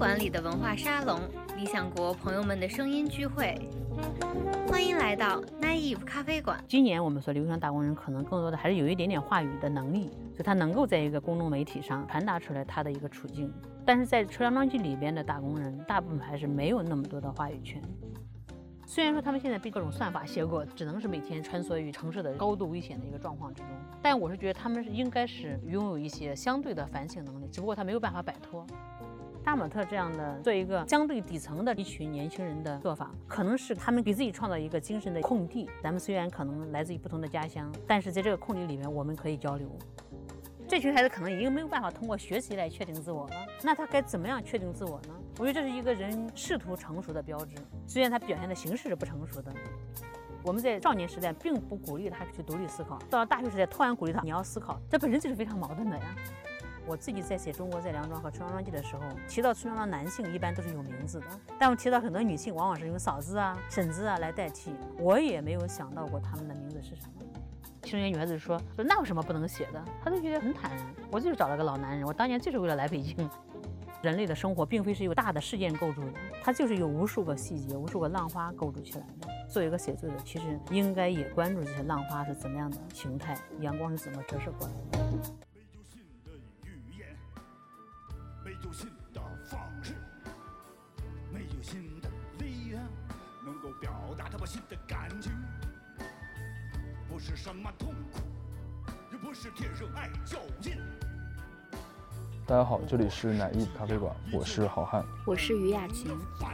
馆里的文化沙龙，理想国朋友们的声音聚会。欢迎来到 Naive 咖啡馆。今年我们所留学生打工人可能更多的还是有一点点话语的能力，就他能够在一个公众媒体上传达出来他的一个处境。但是在车辆记里边的打工人，大部分还是没有那么多的话语权。虽然说他们现在被各种算法挟过，只能是每天穿梭于城市的高度危险的一个状况之中，但我是觉得他们是应该是拥有一些相对的反省能力，只不过他没有办法摆脱。大马特这样的做一个相对底层的一群年轻人的做法，可能是他们给自己创造一个精神的空地。咱们虽然可能来自于不同的家乡，但是在这个空地里面，我们可以交流。这群孩子可能已经没有办法通过学习来确定自我了，那他该怎么样确定自我呢？我觉得这是一个人试图成熟的标志，虽然他表现的形式是不成熟的。我们在少年时代并不鼓励他去独立思考，到了大学时代突然鼓励他你要思考，这本身就是非常矛盾的呀。我自己在写《中国在梁庄》和《春庄记》的时候，提到村庄的男性一般都是有名字的，但我提到很多女性，往往是用嫂子啊、婶子啊来代替。我也没有想到过他们的名字是什么。其中一个女孩子说：“说那有什么不能写的？”她都觉得很坦然。我就是找了个老男人，我当年就是为了来北京。人类的生活并非是由大的事件构筑的，它就是由无数个细节、无数个浪花构筑起来的。作为一个写作者，其实应该也关注这些浪花是怎么样的形态，阳光是怎么折射过来的。大家好，这里是奶艺咖啡馆，我是好汉，我是于雅琴。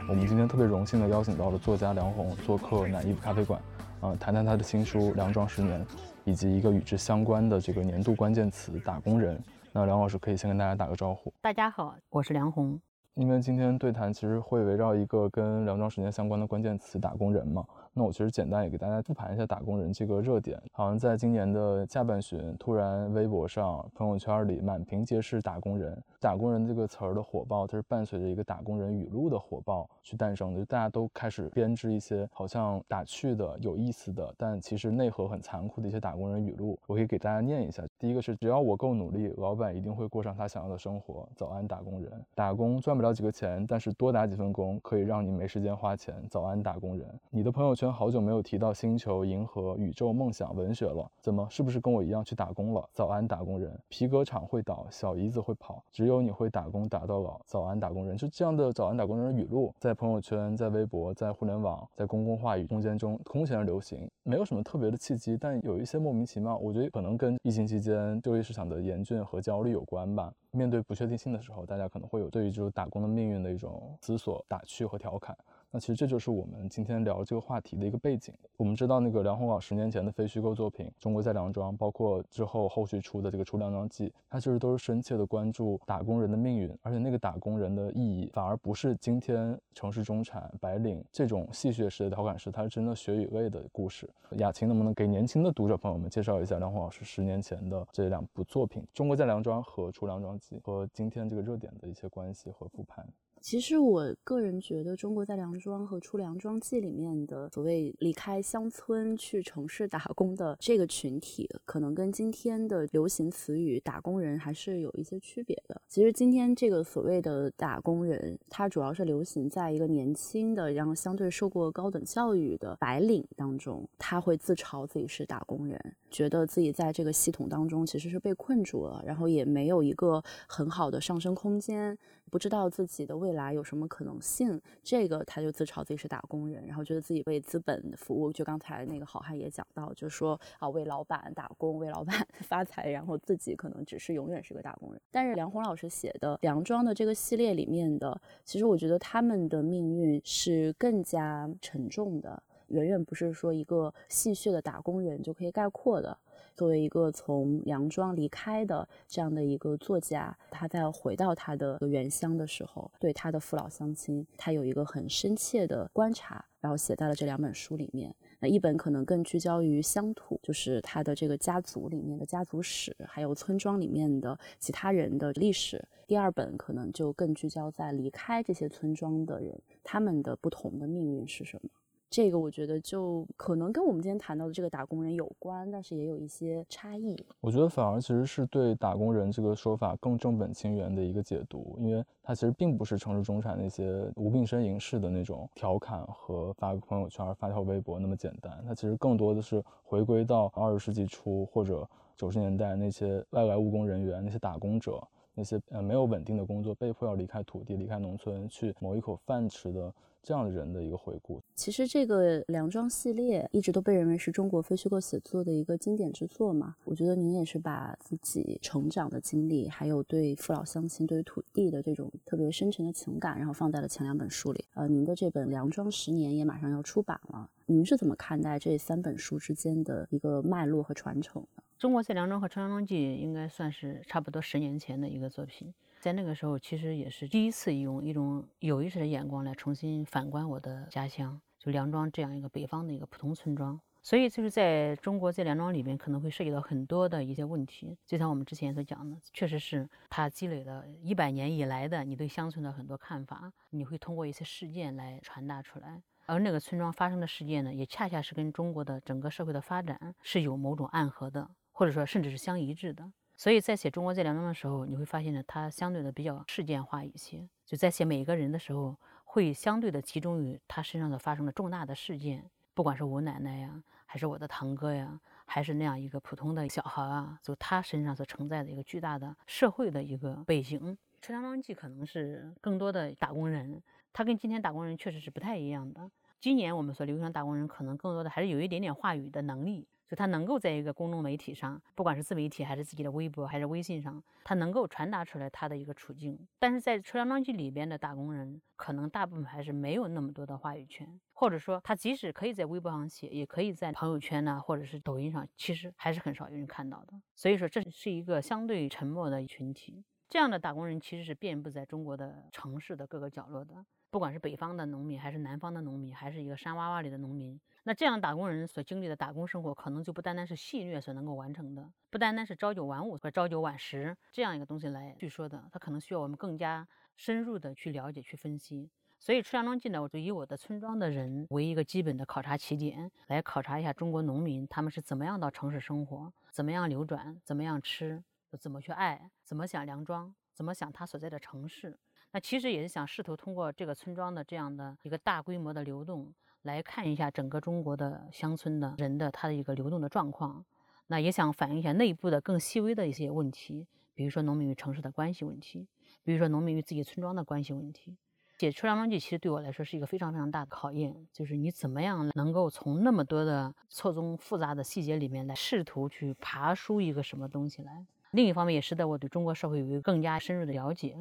我们今天特别荣幸的邀请到了作家梁红做客奶艺咖啡馆，啊，谈谈他的新书《梁庄十年》，以及一个与之相关的这个年度关键词“打工人”。那梁老师可以先跟大家打个招呼。大家好，我是梁红。因为今天对谈其实会围绕一个跟梁庄时间相关的关键词“打工人”嘛。那我其实简单也给大家复盘一下打工人这个热点，好像在今年的下半旬，突然微博上、朋友圈里满屏皆是打工人。打工人这个词儿的火爆，它是伴随着一个打工人语录的火爆去诞生的，就大家都开始编织一些好像打趣的、有意思的，但其实内核很残酷的一些打工人语录。我可以给大家念一下。第一个是：只要我够努力，老板一定会过上他想要的生活。早安，打工人。打工赚不了几个钱，但是多打几份工可以让你没时间花钱。早安，打工人。你的朋友圈。好久没有提到星球、银河、宇宙、梦想、文学了，怎么是不是跟我一样去打工了？早安，打工人！皮革厂会倒，小姨子会跑，只有你会打工打到老。早安，打工人！就这样的早安打工人语录，在朋友圈、在微博、在互联网、在公共话语空间中空前流行，没有什么特别的契机，但有一些莫名其妙。我觉得可能跟疫情期间就业市场的严峻和焦虑有关吧。面对不确定性的时候，大家可能会有对于这种打工的命运的一种思索、打趣和调侃。那其实这就是我们今天聊这个话题的一个背景。我们知道那个梁鸿稿十年前的非虚构作品《中国在梁庄》，包括之后后续出的这个《出梁庄记》，它其实都是深切的关注打工人的命运，而且那个打工人的意义反而不是今天城市中产白领这种戏谑式的调侃式，它是真的血与泪的故事。雅琴能不能给年轻的读者朋友们介绍一下梁鸿老师十年前的这两部作品《中国在梁庄》和《出梁庄记》和今天这个热点的一些关系和复盘？其实我个人觉得，《中国在梁庄》和《出梁庄记》里面的所谓离开乡村去城市打工的这个群体，可能跟今天的流行词语“打工人”还是有一些区别的。其实今天这个所谓的打工人，它主要是流行在一个年轻的，然后相对受过高等教育的白领当中，他会自嘲自己是打工人，觉得自己在这个系统当中其实是被困住了，然后也没有一个很好的上升空间。不知道自己的未来有什么可能性，这个他就自嘲自己是打工人，然后觉得自己为资本服务。就刚才那个好汉也讲到，就说啊为老板打工，为老板 发财，然后自己可能只是永远是个打工人。但是梁红老师写的《梁庄》的这个系列里面的，其实我觉得他们的命运是更加沉重的，远远不是说一个戏谑的打工人就可以概括的。作为一个从梁庄离开的这样的一个作家，他在回到他的原乡的时候，对他的父老乡亲，他有一个很深切的观察，然后写在了这两本书里面。那一本可能更聚焦于乡土，就是他的这个家族里面的家族史，还有村庄里面的其他人的历史；第二本可能就更聚焦在离开这些村庄的人，他们的不同的命运是什么。这个我觉得就可能跟我们今天谈到的这个打工人有关，但是也有一些差异。我觉得反而其实是对打工人这个说法更正本清源的一个解读，因为它其实并不是城市中产那些无病呻吟式的那种调侃和发个朋友圈、发条微博那么简单，它其实更多的是回归到二十世纪初或者九十年代那些外来务工人员、那些打工者。那些呃没有稳定的工作，被迫要离开土地、离开农村去谋一口饭吃的这样的人的一个回顾。其实这个梁庄系列一直都被认为是中国非虚构写作的一个经典之作嘛。我觉得您也是把自己成长的经历，还有对父老乡亲、对于土地的这种特别深沉的情感，然后放在了前两本书里。呃，您的这本《梁庄十年》也马上要出版了，您是怎么看待这三本书之间的一个脉络和传承的？中国在梁庄和《春阳记》应该算是差不多十年前的一个作品，在那个时候其实也是第一次用一种有意识的眼光来重新反观我的家乡，就梁庄这样一个北方的一个普通村庄。所以就是在中国在梁庄里面可能会涉及到很多的一些问题，就像我们之前所讲的，确实是它积累了一百年以来的你对乡村的很多看法，你会通过一些事件来传达出来。而那个村庄发生的事件呢，也恰恰是跟中国的整个社会的发展是有某种暗合的。或者说，甚至是相一致的。所以在写中国这两章的时候，你会发现呢，它相对的比较事件化一些。就在写每一个人的时候，会相对的集中于他身上的发生的重大的事件，不管是我奶奶呀，还是我的堂哥呀，还是那样一个普通的小孩啊，就他身上所承载的一个巨大的社会的一个背景。《车梁庄记》可能是更多的打工人，他跟今天打工人确实是不太一样的。今年我们所流行打工人，可能更多的还是有一点点话语的能力。就他能够在一个公众媒体上，不管是自媒体还是自己的微博还是微信上，他能够传达出来他的一个处境。但是在《车梁庄记》里边的打工人，可能大部分还是没有那么多的话语权，或者说他即使可以在微博上写，也可以在朋友圈呢，或者是抖音上，其实还是很少有人看到的。所以说，这是一个相对沉默的群体。这样的打工人其实是遍布在中国的城市的各个角落的，不管是北方的农民，还是南方的农民，还是一个山洼洼里的农民。那这样打工人所经历的打工生活，可能就不单单是戏谑所能够完成的，不单单是朝九晚五和朝九晚十这样一个东西来去说的，它可能需要我们更加深入的去了解、去分析。所以《出阳庄记》呢，我就以我的村庄的人为一个基本的考察起点，来考察一下中国农民他们是怎么样到城市生活，怎么样流转，怎么样吃，怎么去爱，怎么想粮庄，怎么想他所在的城市。那其实也是想试图通过这个村庄的这样的一个大规模的流动。来看一下整个中国的乡村的人的他的一个流动的状况，那也想反映一下内部的更细微的一些问题，比如说农民与城市的关系问题，比如说农民与自己村庄的关系问题。写《出梁庄记》其实对我来说是一个非常非常大的考验，就是你怎么样能够从那么多的错综复杂的细节里面来试图去爬出一个什么东西来。另一方面也使得我对中国社会有一个更加深入的了解。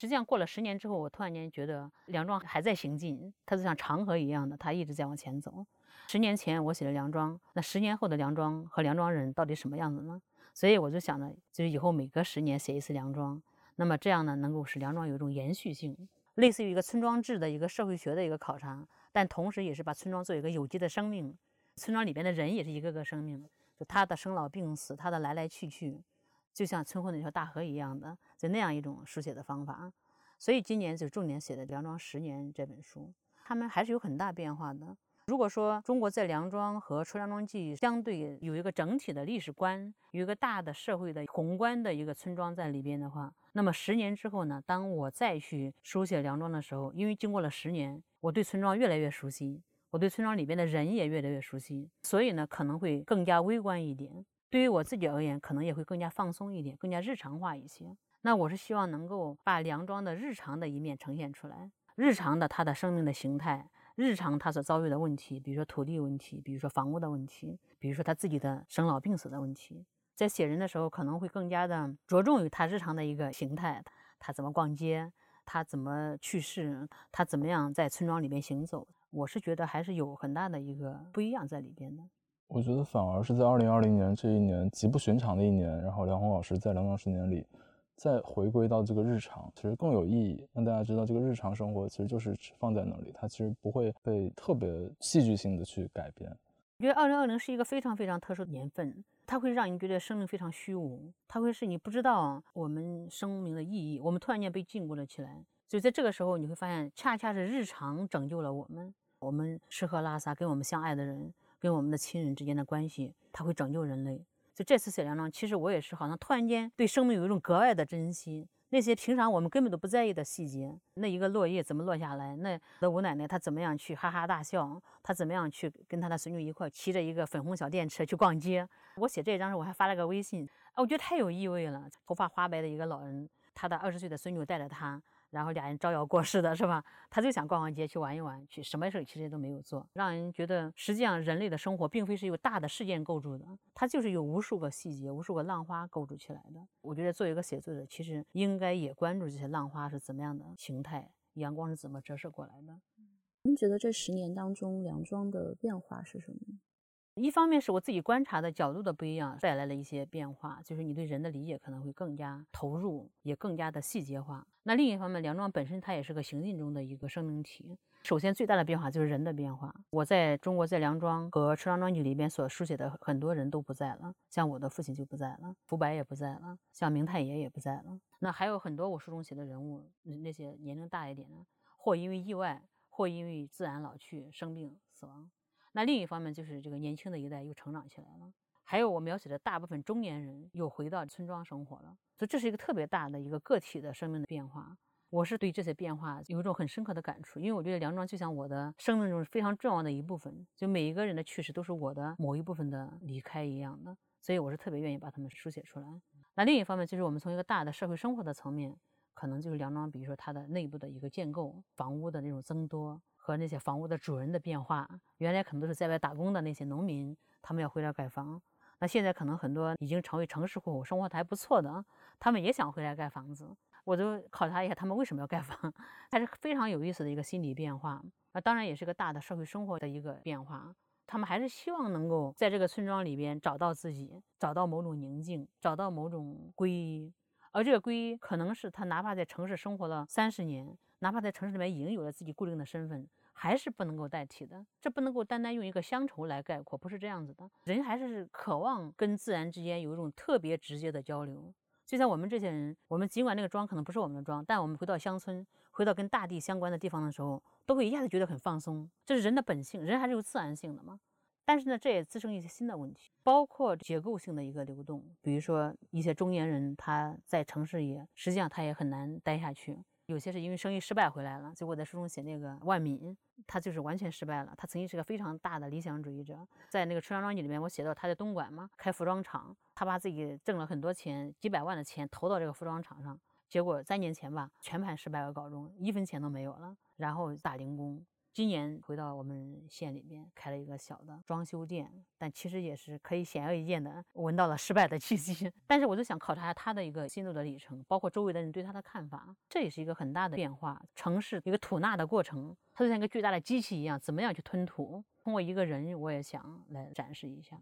实际上过了十年之后，我突然间觉得梁庄还在行进，它就像长河一样的，它一直在往前走。十年前我写的梁庄，那十年后的梁庄和梁庄人到底什么样子呢？所以我就想着，就是以后每隔十年写一次梁庄，那么这样呢，能够使梁庄有一种延续性，类似于一个村庄制的一个社会学的一个考察，但同时也是把村庄做一个有机的生命，村庄里边的人也是一个个生命，就他的生老病死，他的来来去去。就像村后那条大河一样的，就那样一种书写的方法，所以今年就重点写的《梁庄十年》这本书，他们还是有很大变化的。如果说中国在梁庄和《出梁庄记》相对有一个整体的历史观，有一个大的社会的宏观的一个村庄在里边的话，那么十年之后呢，当我再去书写梁庄的时候，因为经过了十年，我对村庄越来越熟悉，我对村庄里边的人也越来越熟悉，所以呢，可能会更加微观一点。对于我自己而言，可能也会更加放松一点，更加日常化一些。那我是希望能够把梁庄的日常的一面呈现出来，日常的他的生命的形态，日常他所遭遇的问题，比如说土地问题，比如说房屋的问题，比如说他自己的生老病死的问题。在写人的时候，可能会更加的着重于他日常的一个形态，他怎么逛街，他怎么去世，他怎么样在村庄里面行走。我是觉得还是有很大的一个不一样在里边的。我觉得反而是在二零二零年这一年极不寻常的一年，然后梁红老师在《梁庄十年》里再回归到这个日常，其实更有意义，让大家知道这个日常生活其实就是放在那里，它其实不会被特别戏剧性的去改变。我觉得二零二零是一个非常非常特殊的年份，它会让你觉得生命非常虚无，它会使你不知道我们生命的意义，我们突然间被禁锢了起来。所以在这个时候，你会发现，恰恰是日常拯救了我们。我们吃喝拉撒跟我们相爱的人、跟我们的亲人之间的关系，它会拯救人类。就这次写梁庄，其实我也是好像突然间对生命有一种格外的珍惜。那些平常我们根本都不在意的细节，那一个落叶怎么落下来？那的吴奶奶她怎么样去哈哈大笑？她怎么样去跟她的孙女一块骑着一个粉红小电车去逛街？我写这张时，我还发了个微信，我觉得太有意味了。头发花白的一个老人，他的二十岁的孙女带着他。然后俩人招摇过市的是吧？他就想逛逛街，去玩一玩，去什么事其实都没有做，让人觉得实际上人类的生活并非是由大的事件构筑的，它就是由无数个细节、无数个浪花构筑起来的。我觉得作为一个写作者，其实应该也关注这些浪花是怎么样的形态，阳光是怎么折射过来的。您觉得这十年当中，梁庄的变化是什么？一方面是我自己观察的角度的不一样，带来了一些变化，就是你对人的理解可能会更加投入，也更加的细节化。那另一方面，梁庄本身它也是个行进中的一个生命体。首先最大的变化就是人的变化。我在中国在梁庄和《春阳庄记》里边所书写的很多人都不在了，像我的父亲就不在了，福白也不在了，像明太爷也不在了。那还有很多我书中写的人物，那些年龄大一点的，或因为意外，或因为自然老去、生病死亡。那另一方面就是这个年轻的一代又成长起来了，还有我描写的大部分中年人又回到村庄生活了，所以这是一个特别大的一个个体的生命的变化。我是对这些变化有一种很深刻的感触，因为我觉得梁庄就像我的生命中非常重要的一部分，就每一个人的去世都是我的某一部分的离开一样的，所以我是特别愿意把他们书写出来。那另一方面就是我们从一个大的社会生活的层面，可能就是梁庄，比如说它的内部的一个建构、房屋的那种增多。和那些房屋的主人的变化，原来可能都是在外打工的那些农民，他们要回来盖房。那现在可能很多已经成为城市户口，生活的还不错的，他们也想回来盖房子。我就考察一下他们为什么要盖房，还是非常有意思的一个心理变化。那当然也是个大的社会生活的一个变化。他们还是希望能够在这个村庄里边找到自己，找到某种宁静，找到某种归依。而这个归依，可能是他哪怕在城市生活了三十年。哪怕在城市里面已经有了自己固定的身份，还是不能够代替的。这不能够单单用一个乡愁来概括，不是这样子的。人还是渴望跟自然之间有一种特别直接的交流。就像我们这些人，我们尽管那个庄可能不是我们的庄，但我们回到乡村，回到跟大地相关的地方的时候，都会一下子觉得很放松。这是人的本性，人还是有自然性的嘛。但是呢，这也滋生一些新的问题，包括结构性的一个流动。比如说一些中年人，他在城市里，实际上他也很难待下去。有些是因为生意失败回来了，结果在书中写那个万敏，他就是完全失败了。他曾经是个非常大的理想主义者，在那个《春阳庄记》里面，我写到他在东莞嘛开服装厂，他把自己挣了很多钱，几百万的钱投到这个服装厂上，结果三年前吧全盘失败而告终，一分钱都没有了，然后打零工。今年回到我们县里边开了一个小的装修店，但其实也是可以显而易见的闻到了失败的气息。但是我就想考察下他的一个心路的历程，包括周围的人对他的看法，这也是一个很大的变化。城市一个吐纳的过程，它就像一个巨大的机器一样，怎么样去吞吐？通过一个人，我也想来展示一下。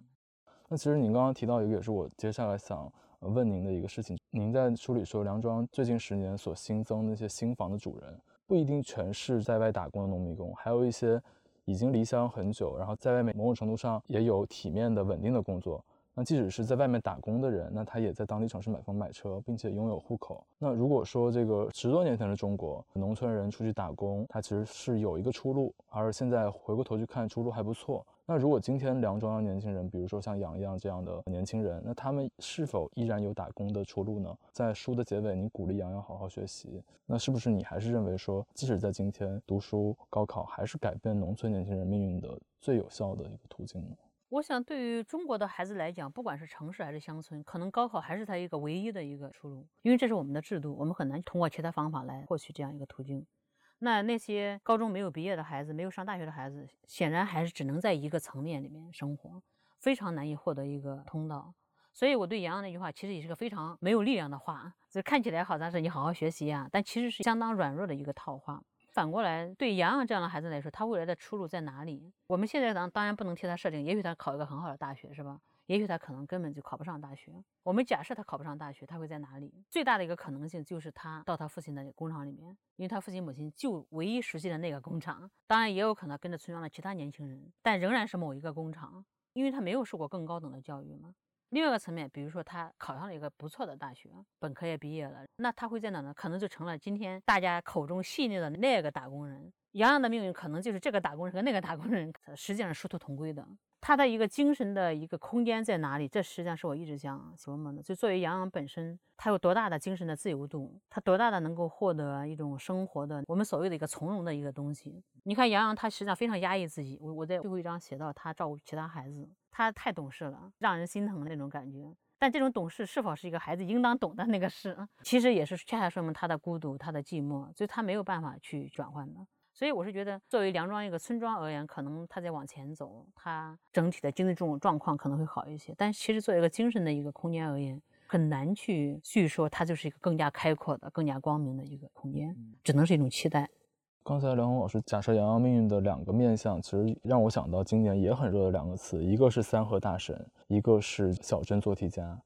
那其实您刚刚提到一个，也是我接下来想问您的一个事情。您在书里说，梁庄最近十年所新增那些新房的主人。不一定全是在外打工的农民工，还有一些已经离乡很久，然后在外面某种程度上也有体面的、稳定的工作。那即使是在外面打工的人，那他也在当地城市买房买车，并且拥有户口。那如果说这个十多年前的中国农村人出去打工，他其实是有一个出路，而现在回过头去看，出路还不错。那如果今天梁庄的年轻人，比如说像杨洋这样的年轻人，那他们是否依然有打工的出路呢？在书的结尾，你鼓励杨洋好好学习，那是不是你还是认为说，即使在今天读书高考，还是改变农村年轻人命运的最有效的一个途径呢？我想，对于中国的孩子来讲，不管是城市还是乡村，可能高考还是他一个唯一的一个出路，因为这是我们的制度，我们很难通过其他方法来获取这样一个途径。那那些高中没有毕业的孩子，没有上大学的孩子，显然还是只能在一个层面里面生活，非常难以获得一个通道。所以我对杨洋那句话，其实也是个非常没有力量的话，就看起来好像是你好好学习啊，但其实是相当软弱的一个套话。反过来，对杨洋这样的孩子来说，他未来的出路在哪里？我们现在当当然不能替他设定，也许他考一个很好的大学，是吧？也许他可能根本就考不上大学。我们假设他考不上大学，他会在哪里？最大的一个可能性就是他到他父亲的工厂里面，因为他父亲母亲就唯一熟悉的那个工厂。当然也有可能跟着村庄的其他年轻人，但仍然是某一个工厂，因为他没有受过更高等的教育嘛。另外一个层面，比如说他考上了一个不错的大学，本科也毕业了，那他会在哪呢？可能就成了今天大家口中戏谑的那个打工人。杨洋的命运可能就是这个打工人和那个打工人 实际上殊途同归的。他的一个精神的一个空间在哪里？这实际上是我一直想琢磨的。就作为杨洋本身，他有多大的精神的自由度？他多大的能够获得一种生活的我们所谓的一个从容的一个东西？你看杨洋，他实际上非常压抑自己。我我在最后一章写到他照顾其他孩子，他太懂事了，让人心疼的那种感觉。但这种懂事是否是一个孩子应当懂的那个事？其实也是恰恰说明他的孤独，他的寂寞，所以他没有办法去转换的。所以我是觉得，作为梁庄一个村庄而言，可能它在往前走，它整体的经济这种状况可能会好一些。但其实作为一个精神的一个空间而言，很难去叙说它就是一个更加开阔的、更加光明的一个空间，只能是一种期待。刚才梁红老师假设杨洋命运的两个面相，其实让我想到今年也很热的两个词，一个是三和大神，一个是小镇做题家。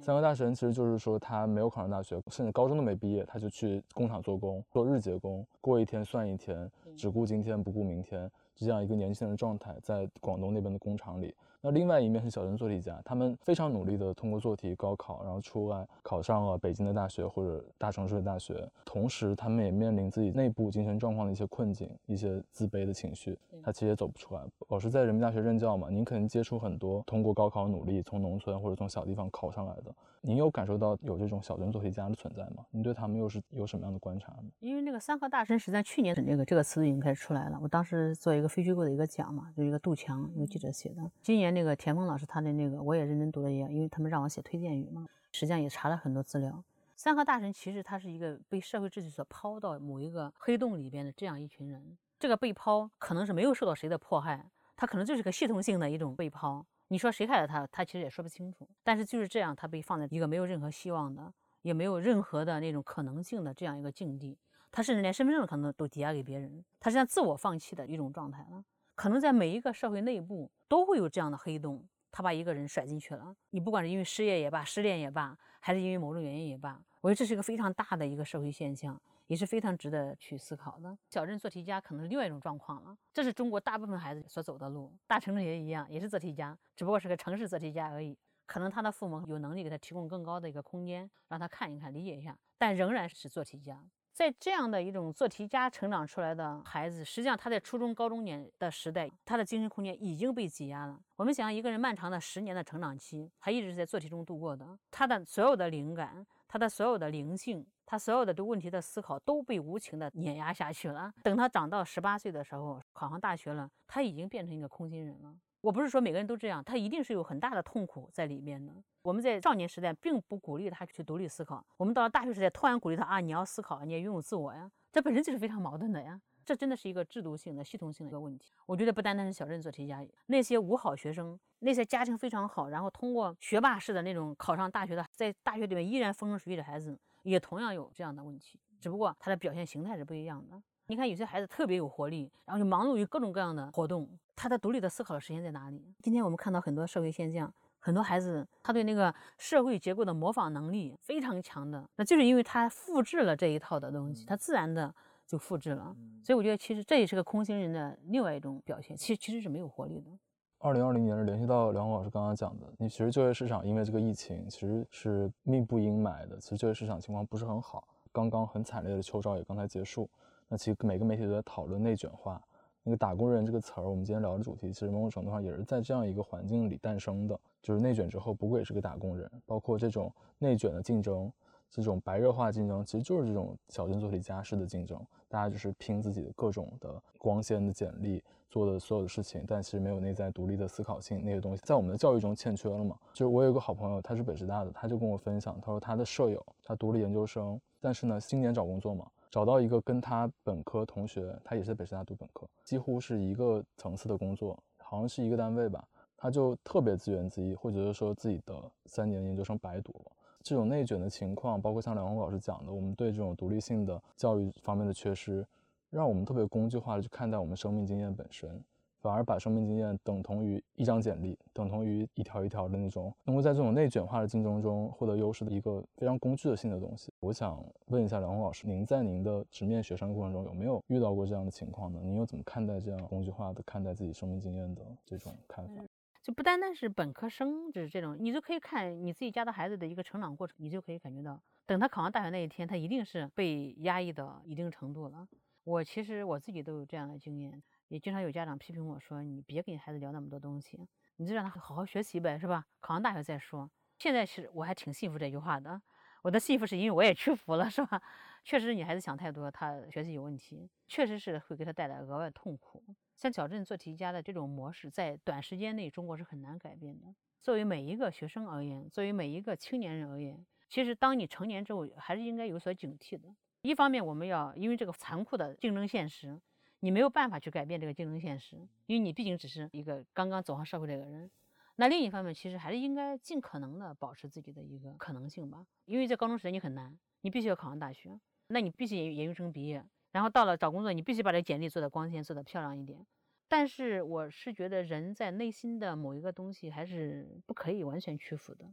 三个大神其实就是说，他没有考上大学，甚至高中都没毕业，他就去工厂做工，做日结工，过一天算一天，只顾今天不顾明天，就这样一个年轻人的状态，在广东那边的工厂里。那另外一面是小镇做题家，他们非常努力的通过做题高考，然后出来考上了北京的大学或者大城市的大学，同时他们也面临自己内部精神状况的一些困境，一些自卑的情绪，他其实也走不出来。老师在人民大学任教嘛，您肯定接触很多通过高考努力从农村或者从小地方考上来的。您有感受到有这种小镇做题家的存在吗？您对他们又是有什么样的观察呢？因为那个三和大神实在去年这个这个词已经开始出来了。我当时做一个非虚构的一个讲嘛，就一个杜强一个记者写的。今年那个田丰老师他的那个我也认真读了一下，因为他们让我写推荐语嘛，实际上也查了很多资料。三和大神其实他是一个被社会秩序所抛到某一个黑洞里边的这样一群人。这个被抛可能是没有受到谁的迫害，他可能就是个系统性的一种被抛。你说谁害了他？他其实也说不清楚。但是就是这样，他被放在一个没有任何希望的，也没有任何的那种可能性的这样一个境地。他甚至连身份证可能都抵押给别人，他是像自我放弃的一种状态了。可能在每一个社会内部都会有这样的黑洞，他把一个人甩进去了。你不管是因为失业也罢，失恋也罢，还是因为某种原因也罢，我觉得这是一个非常大的一个社会现象。也是非常值得去思考的。小镇做题家可能是另外一种状况了，这是中国大部分孩子所走的路。大城市也一样，也是做题家，只不过是个城市做题家而已。可能他的父母有能力给他提供更高的一个空间，让他看一看、理解一下，但仍然是做题家。在这样的一种做题家成长出来的孩子，实际上他在初中、高中年的时代，他的精神空间已经被挤压了。我们想一个人漫长的十年的成长期，他一直是在做题中度过的，他的所有的灵感，他的所有的灵性。他所有的对问题的思考都被无情的碾压下去了。等他长到十八岁的时候，考上大学了，他已经变成一个空心人了。我不是说每个人都这样，他一定是有很大的痛苦在里面的。我们在少年时代并不鼓励他去独立思考，我们到了大学时代突然鼓励他啊，你要思考，你要拥有自我呀，这本身就是非常矛盾的呀。这真的是一个制度性的、系统性的一个问题。我觉得不单单是小镇做题家，那些五好学生，那些家庭非常好，然后通过学霸式的那种考上大学的，在大学里面依然风生水起的孩子。也同样有这样的问题，只不过他的表现形态是不一样的。你看，有些孩子特别有活力，然后就忙碌于各种各样的活动，他的独立的思考的时间在哪里？今天我们看到很多社会现象，很多孩子他对那个社会结构的模仿能力非常强的，那就是因为他复制了这一套的东西，他自然的就复制了。所以我觉得，其实这也是个空心人的另外一种表现，其实其实是没有活力的。二零二零年是联系到梁红老师刚刚讲的，你其实就业市场因为这个疫情其实是命不阴霾的，其实就业市场情况不是很好。刚刚很惨烈的秋招也刚才结束，那其实每个媒体都在讨论内卷化。那个打工人这个词儿，我们今天聊的主题其实某种程度上也是在这样一个环境里诞生的，就是内卷之后不过也是个打工人，包括这种内卷的竞争，这种白热化竞争，其实就是这种小镇做题家式的竞争，大家就是拼自己的各种的光鲜的简历。做的所有的事情，但其实没有内在独立的思考性，那些东西在我们的教育中欠缺了嘛？就是我有一个好朋友，他是北师大的，他就跟我分享，他说他的舍友，他读了研究生，但是呢，今年找工作嘛，找到一个跟他本科同学，他也是在北师大读本科，几乎是一个层次的工作，好像是一个单位吧，他就特别自怨自艾，会觉得说自己的三年研究生白读了。这种内卷的情况，包括像梁红老师讲的，我们对这种独立性的教育方面的缺失。让我们特别工具化的去看待我们生命经验本身，反而把生命经验等同于一张简历，等同于一条一条的那种能够在这种内卷化的竞争中获得优势的一个非常工具的性的东西。我想问一下梁红老师，您在您的直面学生过程中有没有遇到过这样的情况呢？您又怎么看待这样工具化的看待自己生命经验的这种看法？就不单单是本科生，就是这种，你就可以看你自己家的孩子的一个成长过程，你就可以感觉到，等他考上大学那一天，他一定是被压抑到一定程度了。我其实我自己都有这样的经验，也经常有家长批评我说，你别跟孩子聊那么多东西，你就让他好好学习呗，是吧？考上大学再说。现在是我还挺信服这句话的，我的幸福是因为我也屈服了，是吧？确实，你孩子想太多，他学习有问题，确实是会给他带来额外痛苦。像矫正做题家的这种模式，在短时间内中国是很难改变的。作为每一个学生而言，作为每一个青年人而言，其实当你成年之后，还是应该有所警惕的。一方面，我们要因为这个残酷的竞争现实，你没有办法去改变这个竞争现实，因为你毕竟只是一个刚刚走上社会这个人。那另一方面，其实还是应该尽可能的保持自己的一个可能性吧。因为在高中时代你很难，你必须要考上大学，那你必须研研究生毕业，然后到了找工作，你必须把这简历做得光鲜，做得漂亮一点。但是我是觉得人在内心的某一个东西还是不可以完全屈服的，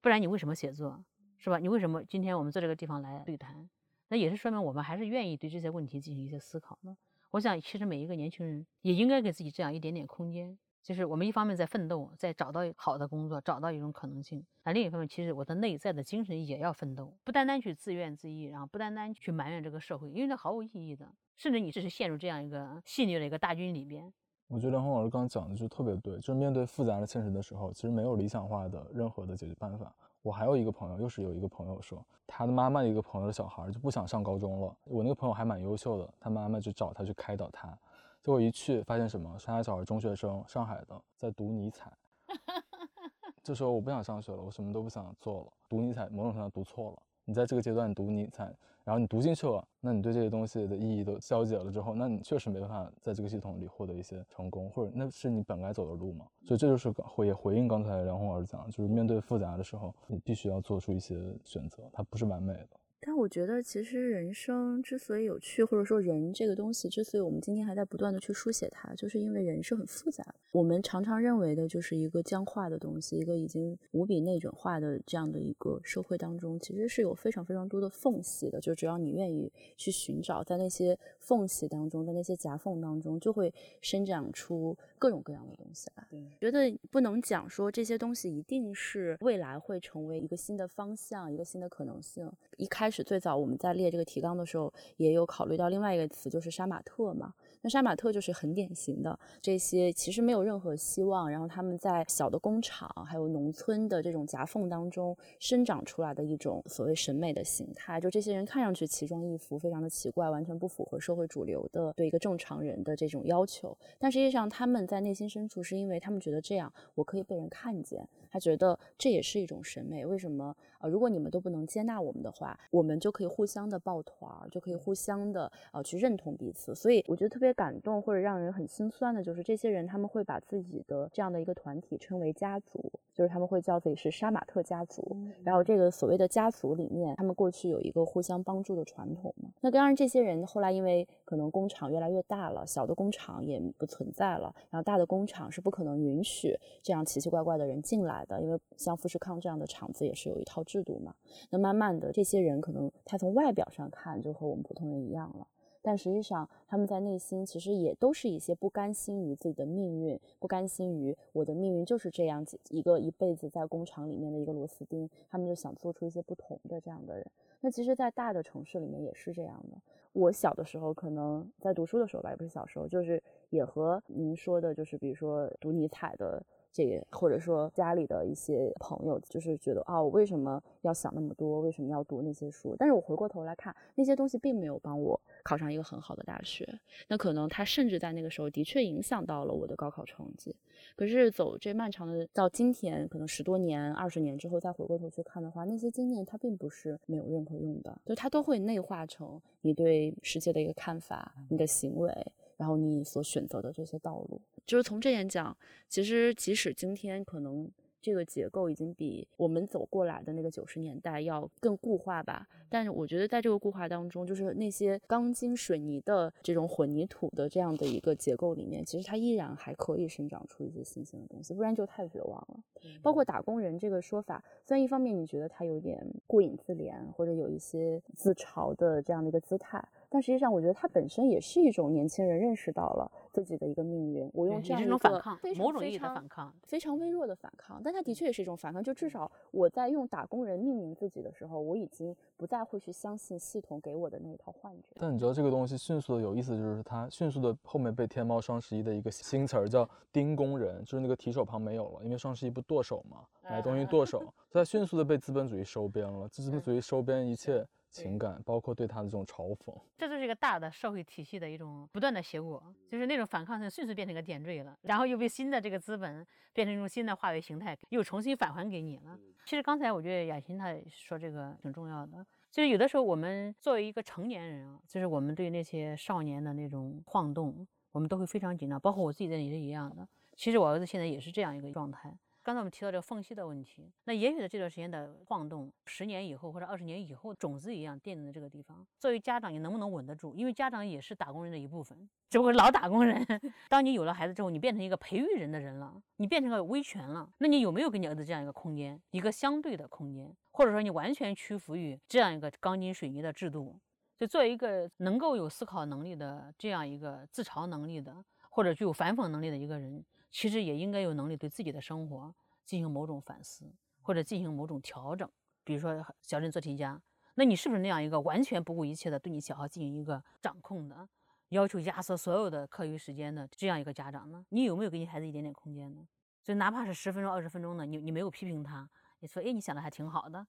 不然你为什么写作，是吧？你为什么今天我们在这个地方来对谈？那也是说明我们还是愿意对这些问题进行一些思考的。我想，其实每一个年轻人也应该给自己这样一点点空间，就是我们一方面在奋斗，在找到好的工作，找到一种可能性；那另一方面，其实我的内在的精神也要奋斗，不单单去自怨自艾，然后不单单去埋怨这个社会，因为这毫无意义的，甚至你只是陷入这样一个戏谑的一个大军里边。我觉得梁红老师刚刚讲的就特别对，就是面对复杂的现实的时候，其实没有理想化的任何的解决办法。我还有一个朋友，又是有一个朋友说，他的妈妈一个朋友的小孩就不想上高中了。我那个朋友还蛮优秀的，他妈妈就找他去开导他，结果一去发现什么？上海小孩中学生，上海的，在读尼采，这时候我不想上学了，我什么都不想做了。读尼采某种程度上读错了。你在这个阶段读尼采，然后你读进去了，那你对这些东西的意义都消解了之后，那你确实没办法在这个系统里获得一些成功，或者那是你本该走的路嘛。所以这就是回回应刚才梁红老师讲，就是面对复杂的时候，你必须要做出一些选择，它不是完美的。但我觉得，其实人生之所以有趣，或者说人这个东西之所以我们今天还在不断的去书写它，就是因为人是很复杂的。我们常常认为的就是一个僵化的东西，一个已经无比内卷化的这样的一个社会当中，其实是有非常非常多的缝隙的。就只要你愿意去寻找，在那些缝隙当中，在那些夹缝当中，就会生长出各种各样的东西来。对，觉得不能讲说这些东西一定是未来会成为一个新的方向，一个新的可能性。一开开始最早我们在列这个提纲的时候，也有考虑到另外一个词，就是杀马特嘛。那杀马特就是很典型的这些，其实没有任何希望，然后他们在小的工厂还有农村的这种夹缝当中生长出来的一种所谓审美的形态。就这些人看上去奇装异服，非常的奇怪，完全不符合社会主流的对一个正常人的这种要求。但实际上他们在内心深处，是因为他们觉得这样我可以被人看见，他觉得这也是一种审美。为什么？啊，如果你们都不能接纳我们的话，我们就可以互相的抱团儿，就可以互相的呃去认同彼此。所以我觉得特别感动或者让人很心酸的就是这些人，他们会把自己的这样的一个团体称为家族，就是他们会叫自己是杀马特家族。然后这个所谓的家族里面，他们过去有一个互相帮助的传统嘛。那当然，这些人后来因为可能工厂越来越大了，小的工厂也不存在了，然后大的工厂是不可能允许这样奇奇怪怪的人进来的，因为像富士康这样的厂子也是有一套。制度嘛，那慢慢的，这些人可能他从外表上看就和我们普通人一样了，但实际上他们在内心其实也都是一些不甘心于自己的命运，不甘心于我的命运就是这样一个一辈子在工厂里面的一个螺丝钉，他们就想做出一些不同的这样的人。那其实，在大的城市里面也是这样的。我小的时候可能在读书的时候吧，也不是小时候，就是也和您说的，就是比如说读尼采的。这个或者说家里的一些朋友，就是觉得啊，我为什么要想那么多？为什么要读那些书？但是我回过头来看，那些东西并没有帮我考上一个很好的大学。那可能他甚至在那个时候的确影响到了我的高考成绩。可是走这漫长的到今天，可能十多年、二十年之后再回过头去看的话，那些经验它并不是没有任何用的，就它都会内化成你对世界的一个看法、你的行为，然后你所选择的这些道路。就是从这点讲，其实即使今天可能这个结构已经比我们走过来的那个九十年代要更固化吧，但是我觉得在这个固化当中，就是那些钢筋水泥的这种混凝土的这样的一个结构里面，其实它依然还可以生长出一些新鲜的东西，不然就太绝望了。包括打工人这个说法，虽然一方面你觉得他有点顾影自怜或者有一些自嘲的这样的一个姿态。但实际上我觉得它本身也是一种年轻人认识到了自己的一个命运。我用这样一种反抗，某种意义的反抗，非常微弱的反抗，但它的确也是一种反抗。就至少我在用打工人命名自己的时候，我已经不再会去相信系统给我的那一套幻觉。但你知道这个东西迅速的有意思，就是它迅速的后面被天猫双十一的一个新词儿叫“盯工人”，就是那个提手旁没有了，因为双十一不剁手嘛，买东西剁手，它迅速的被资本主义收编了，资本主义收编一切。情感包括对他的这种嘲讽，这就是一个大的社会体系的一种不断的结果，就是那种反抗性迅速变成一个点缀了，然后又被新的这个资本变成一种新的化为形态，又重新返还给你了。其实刚才我觉得雅琴她说这个挺重要的，就是有的时候我们作为一个成年人啊，就是我们对那些少年的那种晃动，我们都会非常紧张，包括我自己在也是一样的。其实我儿子现在也是这样一个状态。刚才我们提到这个缝隙的问题，那也许在这段时间的晃动，十年以后或者二十年以后，种子一样奠定在这个地方。作为家长，你能不能稳得住？因为家长也是打工人的一部分，只不过老打工人。当你有了孩子之后，你变成一个培育人的人了，你变成个威权了。那你有没有给你儿子这样一个空间，一个相对的空间，或者说你完全屈服于这样一个钢筋水泥的制度？就作为一个能够有思考能力的这样一个自嘲能力的，或者具有反讽能力的一个人。其实也应该有能力对自己的生活进行某种反思，或者进行某种调整。比如说小镇做题家，那你是不是那样一个完全不顾一切的对你小孩进行一个掌控的，要求压缩所有的课余时间的这样一个家长呢？你有没有给你孩子一点点空间呢？就哪怕是十分钟、二十分钟的，你你没有批评他，你说哎，你想的还挺好的，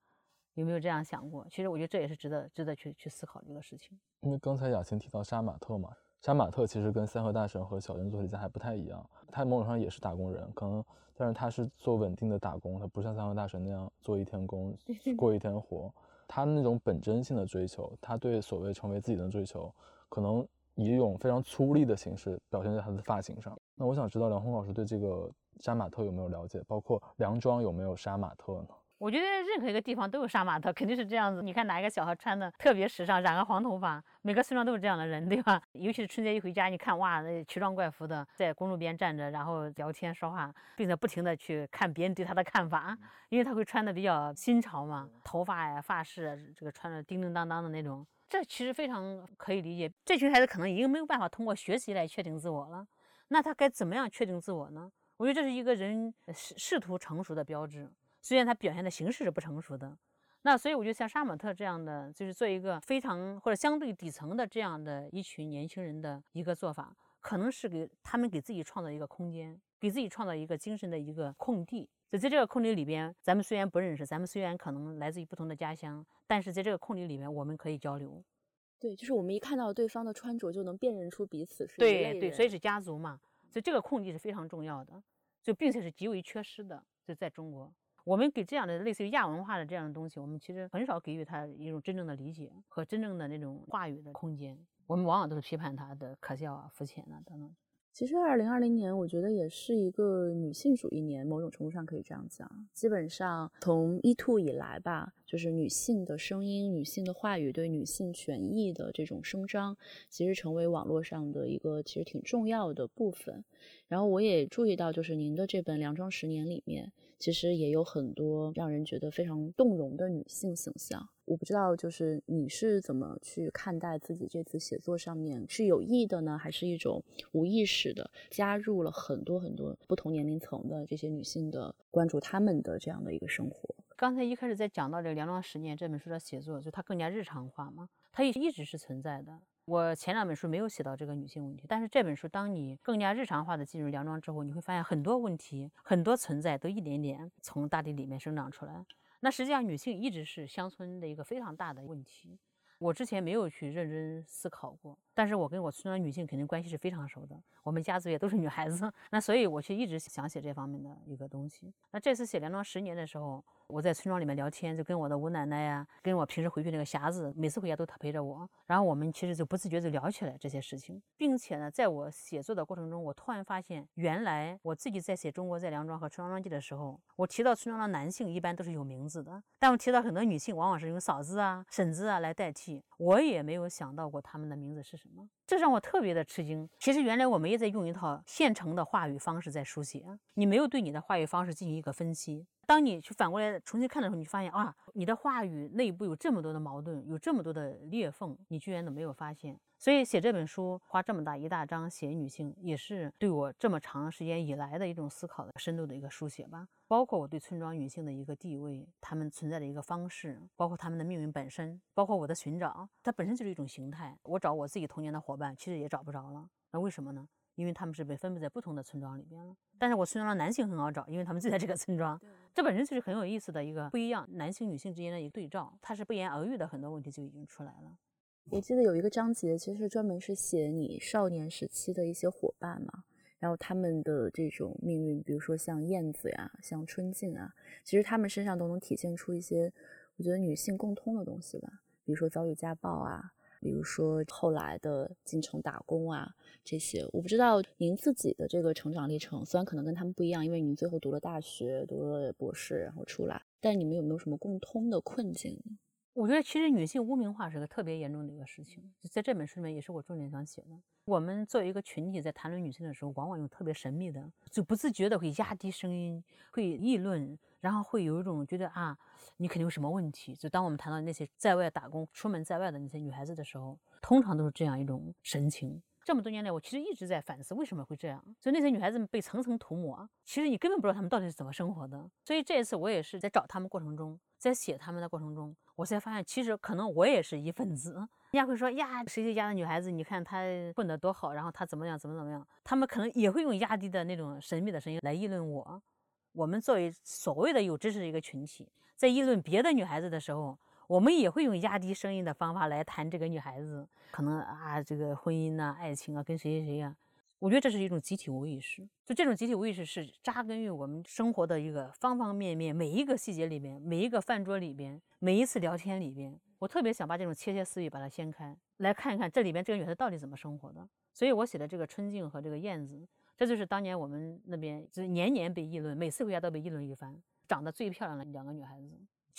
有没有这样想过？其实我觉得这也是值得值得去去思考的一个事情。因为刚才雅琴提到杀马特嘛。杀马特其实跟三和大神和小镇做题家还不太一样，他某种上也是打工人，可能，但是他是做稳定的打工，他不像三和大神那样做一天工 过一天活，他那种本真性的追求，他对所谓成为自己的追求，可能以一种非常粗粝的形式表现在他的发型上。那我想知道梁红老师对这个杀马特有没有了解，包括梁庄有没有杀马特呢？我觉得任何一个地方都有杀马特，肯定是这样子。你看哪一个小孩穿的特别时尚，染个黄头发，每个村庄都是这样的人，对吧？尤其是春节一回家，你看哇，那奇装怪服的在公路边站着，然后聊天说话，并且不停的去看别人对他的看法，因为他会穿的比较新潮嘛，头发呀、发饰，这个穿的叮叮当当的那种，这其实非常可以理解。这群孩子可能已经没有办法通过学习来确定自我了，那他该怎么样确定自我呢？我觉得这是一个人试试图成熟的标志。虽然他表现的形式是不成熟的，那所以我觉得像杀马特这样的，就是做一个非常或者相对底层的这样的一群年轻人的一个做法，可能是给他们给自己创造一个空间，给自己创造一个精神的一个空地。就在这个空地里边，咱们虽然不认识，咱们虽然可能来自于不同的家乡，但是在这个空地里面，我们可以交流。对，就是我们一看到对方的穿着，就能辨认出彼此是对对，所以是家族嘛，所以这个空地是非常重要的，就并且是极为缺失的，就在中国。我们给这样的类似于亚文化的这样的东西，我们其实很少给予他一种真正的理解和真正的那种话语的空间。我们往往都是批判他的可笑啊、肤浅啊等等。其实，二零二零年我觉得也是一个女性主义年，某种程度上可以这样讲。基本上从 e two 以来吧，就是女性的声音、女性的话语对女性权益的这种声张，其实成为网络上的一个其实挺重要的部分。然后我也注意到，就是您的这本《梁庄十年》里面，其实也有很多让人觉得非常动容的女性形象。我不知道，就是你是怎么去看待自己这次写作上面是有意的呢，还是一种无意识的加入了很多很多不同年龄层的这些女性的关注她们的这样的一个生活？刚才一开始在讲到这个《梁庄十年》这本书的写作，就它更加日常化嘛，它也一直是存在的。我前两本书没有写到这个女性问题，但是这本书当你更加日常化的进入梁庄之后，你会发现很多问题、很多存在都一点点从大地里面生长出来。那实际上，女性一直是乡村的一个非常大的问题。我之前没有去认真思考过，但是我跟我村庄的女性肯定关系是非常熟的，我们家族也都是女孩子，那所以我就一直想写这方面的一个东西。那这次写梁庄十年的时候。我在村庄里面聊天，就跟我的吴奶奶呀，跟我平时回去那个匣子，每次回家都他陪着我。然后我们其实就不自觉就聊起来这些事情，并且呢，在我写作的过程中，我突然发现，原来我自己在写《中国在梁庄》和《村庄记》的时候，我提到村庄的男性一般都是有名字的，但我提到很多女性，往往是用嫂子啊、婶子啊来代替。我也没有想到过他们的名字是什么，这让我特别的吃惊。其实原来我们也在用一套现成的话语方式在书写，你没有对你的话语方式进行一个分析。当你去反过来重新看的时候，你发现啊，你的话语内部有这么多的矛盾，有这么多的裂缝，你居然都没有发现。所以写这本书花这么大一大章写女性，也是对我这么长时间以来的一种思考的深度的一个书写吧。包括我对村庄女性的一个地位，她们存在的一个方式，包括她们的命运本身，包括我的寻找，它本身就是一种形态。我找我自己童年的伙伴，其实也找不着了。那为什么呢？因为他们是被分布在不同的村庄里边了，但是我村庄的男性很好找，因为他们就在这个村庄，这本身就是很有意思的一个不一样，男性女性之间的一个对照，它是不言而喻的，很多问题就已经出来了。我记得有一个章节，其实专门是写你少年时期的一些伙伴嘛，然后他们的这种命运，比如说像燕子呀，像春静啊，其实他们身上都能体现出一些我觉得女性共通的东西吧，比如说遭遇家暴啊。比如说后来的进城打工啊，这些我不知道您自己的这个成长历程，虽然可能跟他们不一样，因为您最后读了大学，读了博士，然后出来，但你们有没有什么共通的困境？我觉得其实女性污名化是个特别严重的一个事情，在这本书里面也是我重点想写的。我们作为一个群体在谈论女性的时候，往往用特别神秘的，就不自觉的会压低声音，会议论。然后会有一种觉得啊，你肯定有什么问题。就当我们谈到那些在外打工、出门在外的那些女孩子的时候，通常都是这样一种神情。这么多年来，我其实一直在反思为什么会这样。所以那些女孩子们被层层涂抹，其实你根本不知道她们到底是怎么生活的。所以这一次我也是在找她们过程中，在写她们的过程中，我才发现其实可能我也是一份子。人家会说呀，谁谁家的女孩子，你看她混得多好，然后她怎么样，怎么怎么样。她们可能也会用压低的那种神秘的声音来议论我。我们作为所谓的有知识的一个群体，在议论别的女孩子的时候，我们也会用压低声音的方法来谈这个女孩子，可能啊，这个婚姻呐、爱情啊，跟谁谁谁呀？我觉得这是一种集体无意识，就这种集体无意识是扎根于我们生活的一个方方面面、每一个细节里边、每一个饭桌里边、每一次聊天里边。我特别想把这种窃窃私语把它掀开，来看一看这里边这个女孩子到底怎么生活的。所以我写的这个春静和这个燕子。这就是当年我们那边就是年年被议论，每次回家都被议论一番。长得最漂亮的两个女孩子，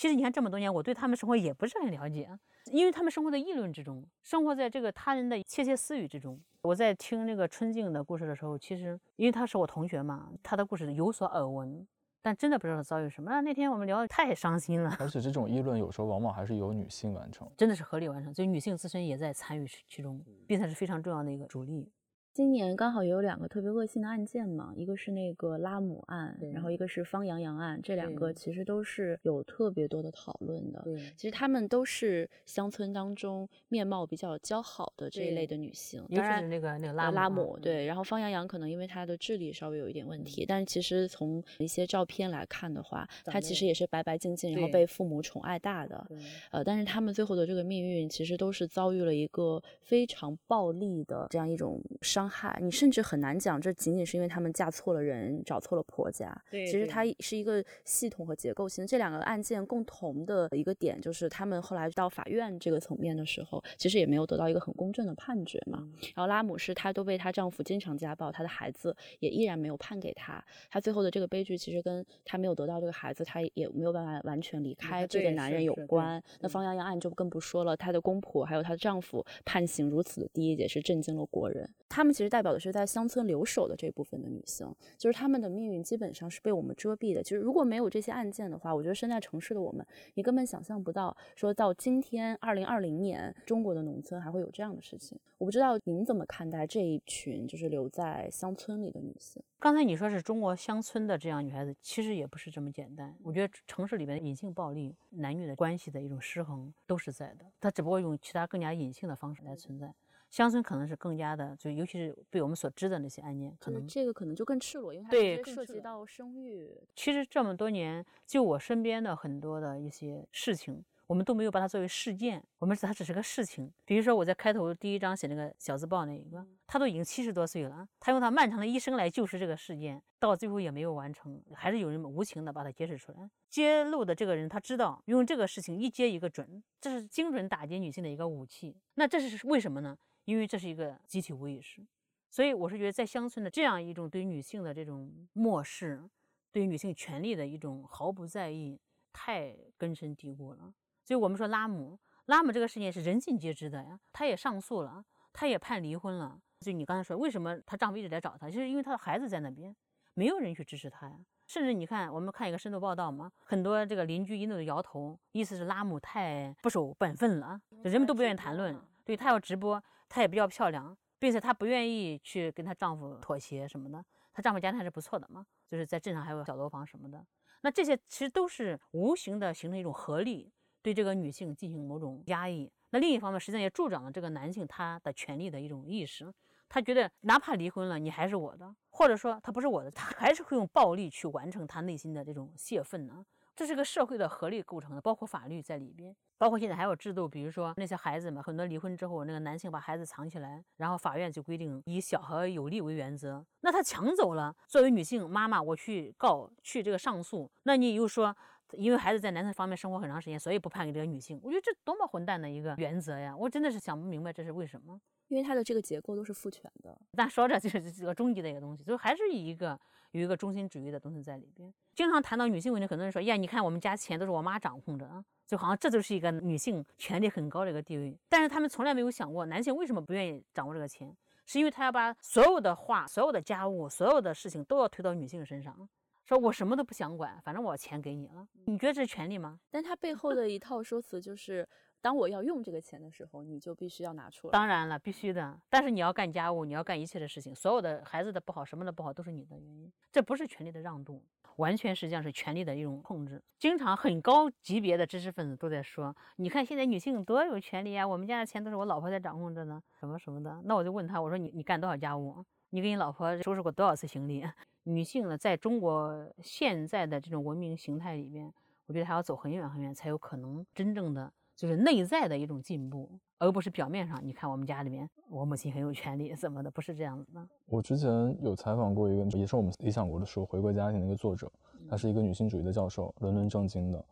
其实你看这么多年，我对他们生活也不是很了解，因为他们生活在议论之中，生活在这个他人的窃窃私语之中。我在听那个春静的故事的时候，其实因为他是我同学嘛，他的故事有所耳闻，但真的不知道遭遇什么。那天我们聊太伤心了，而且这种议论有时候往往还是由女性完成，真的是合理完成，所以女性自身也在参与其中，并且是非常重要的一个主力。今年刚好也有两个特别恶性的案件嘛，一个是那个拉姆案，然后一个是方洋洋案，这两个其实都是有特别多的讨论的。其实他们都是乡村当中面貌比较姣好的这一类的女性，尤其是那个那个拉拉姆。对，然后方洋洋可能因为她的智力稍微有一点问题，但是其实从一些照片来看的话，她其实也是白白净净，然后被父母宠爱大的。呃，但是他们最后的这个命运其实都是遭遇了一个非常暴力的这样一种伤。伤害你，甚至很难讲，这仅仅是因为他们嫁错了人，找错了婆家。对，其实它是一个系统和结构性。这两个案件共同的一个点，就是他们后来到法院这个层面的时候，其实也没有得到一个很公正的判决嘛。然后拉姆是她都被她丈夫经常家暴，她的孩子也依然没有判给她。她最后的这个悲剧，其实跟她没有得到这个孩子，她也没有办法完全离开这个男人有关。那方洋洋案就更不说了，她的公婆还有她的丈夫判刑如此的低，也是震惊了国人。他们其实代表的是在乡村留守的这部分的女性，就是她们的命运基本上是被我们遮蔽的。其实如果没有这些案件的话，我觉得身在城市的我们，你根本想象不到，说到今天二零二零年，中国的农村还会有这样的事情。我不知道您怎么看待这一群就是留在乡村里的女性。刚才你说是中国乡村的这样女孩子，其实也不是这么简单。我觉得城市里边的隐性暴力、男女的关系的一种失衡都是在的，它只不过用其他更加隐性的方式来存在。乡村可能是更加的，就尤其是被我们所知的那些案件，可能这个可能就更赤裸，因为它对涉及到生育。其实这么多年，就我身边的很多的一些事情，我们都没有把它作为事件，我们它只是个事情。比如说我在开头第一章写那个小自爆那一个，他都已经七十多岁了，他用他漫长的一生来救赎这个事件，到最后也没有完成，还是有人无情的把它揭示出来。揭露的这个人，他知道用这个事情一揭一个准，这是精准打击女性的一个武器。那这是为什么呢？因为这是一个集体无意识，所以我是觉得在乡村的这样一种对女性的这种漠视，对女性权利的一种毫不在意，太根深蒂固了。所以我们说拉姆，拉姆这个事件是人尽皆知的呀，她也上诉了，她也判离婚了。就你刚才说，为什么她丈夫一直来找她，就是因为她的孩子在那边，没有人去支持她呀。甚至你看，我们看一个深度报道嘛，很多这个邻居一路的摇头，意思是拉姆太不守本分了，人们都不愿意谈论。对她要直播，她也比较漂亮，并且她不愿意去跟她丈夫妥协什么的。她丈夫家庭还是不错的嘛，就是在镇上还有小楼房什么的。那这些其实都是无形的形成一种合力，对这个女性进行某种压抑。那另一方面，实际上也助长了这个男性他的权利的一种意识。他觉得哪怕离婚了，你还是我的，或者说他不是我的，他还是会用暴力去完成他内心的这种泄愤呢。这是个社会的合力构成的，包括法律在里边，包括现在还有制度，比如说那些孩子们，很多离婚之后，那个男性把孩子藏起来，然后法院就规定以小和有利为原则。那他抢走了，作为女性妈妈，我去告去这个上诉，那你又说因为孩子在男性方面生活很长时间，所以不判给这个女性，我觉得这多么混蛋的一个原则呀！我真的是想不明白这是为什么。因为它的这个结构都是父权的，但说着就是这个终极的一个东西，就还是以一个有一个中心主义的东西在里边。经常谈到女性问题，很多人说：“呀，你看我们家钱都是我妈掌控着啊，就好像这就是一个女性权力很高的一个地位。”但是他们从来没有想过，男性为什么不愿意掌握这个钱，是因为他要把所有的话、所有的家务、所有的事情都要推到女性身上，说我什么都不想管，反正我钱给你了。你觉得这是权利吗？但他背后的一套说辞就是。当我要用这个钱的时候，你就必须要拿出来。当然了，必须的。但是你要干家务，你要干一切的事情，所有的孩子的不好，什么的不好，都是你的原因。这不是权力的让渡，完全实际上是权力的一种控制。经常很高级别的知识分子都在说，你看现在女性多有权利啊，我们家的钱都是我老婆在掌控着呢，什么什么的。那我就问他，我说你你干多少家务？你跟你老婆收拾过多少次行李？女性呢，在中国现在的这种文明形态里面，我觉得还要走很远很远，才有可能真正的。就是内在的一种进步，而不是表面上。你看我们家里面，我母亲很有权利，怎么的？不是这样子的。我之前有采访过一个，也是我们理想国的时候《回归家庭》的一个作者，她是一个女性主义的教授，伦敦政经的。